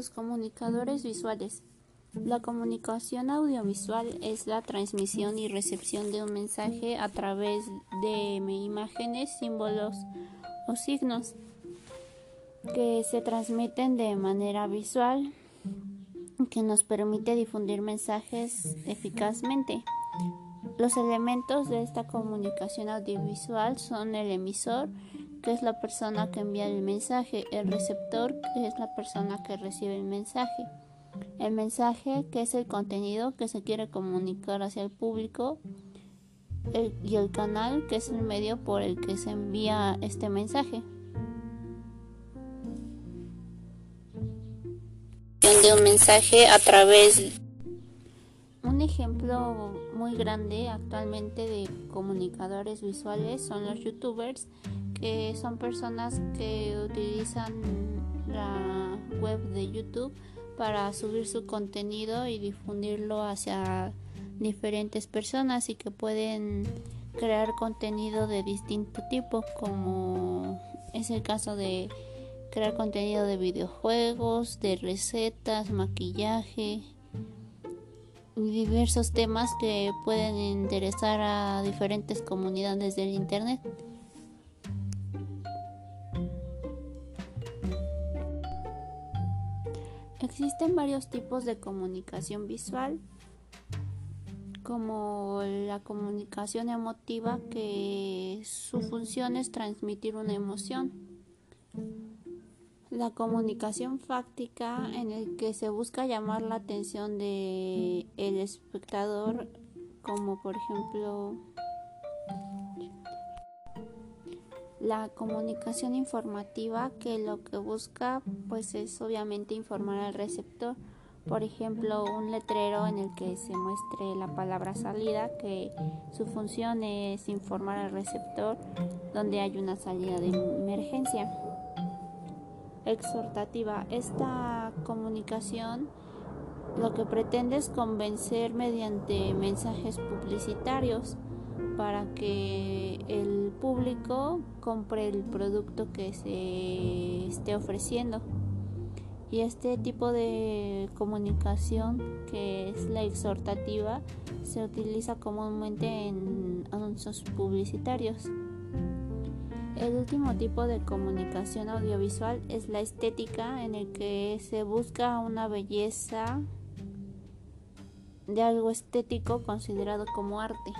Los comunicadores visuales. La comunicación audiovisual es la transmisión y recepción de un mensaje a través de imágenes, símbolos o signos que se transmiten de manera visual que nos permite difundir mensajes eficazmente. Los elementos de esta comunicación audiovisual son el emisor, que es la persona que envía el mensaje, el receptor, que es la persona que recibe el mensaje, el mensaje, que es el contenido que se quiere comunicar hacia el público, y el canal, que es el medio por el que se envía este mensaje. de un mensaje a través un ejemplo muy grande actualmente de comunicadores visuales son los youtubers que son personas que utilizan la web de YouTube para subir su contenido y difundirlo hacia diferentes personas y que pueden crear contenido de distinto tipo como es el caso de crear contenido de videojuegos, de recetas, maquillaje y diversos temas que pueden interesar a diferentes comunidades del internet. Existen varios tipos de comunicación visual, como la comunicación emotiva, que su función es transmitir una emoción. La comunicación fáctica, en el que se busca llamar la atención de el espectador, como por ejemplo La comunicación informativa que lo que busca pues es obviamente informar al receptor. Por ejemplo, un letrero en el que se muestre la palabra salida, que su función es informar al receptor donde hay una salida de emergencia. Exhortativa. Esta comunicación lo que pretende es convencer mediante mensajes publicitarios para que el público compre el producto que se esté ofreciendo. Y este tipo de comunicación, que es la exhortativa, se utiliza comúnmente en anuncios publicitarios. El último tipo de comunicación audiovisual es la estética, en el que se busca una belleza de algo estético considerado como arte.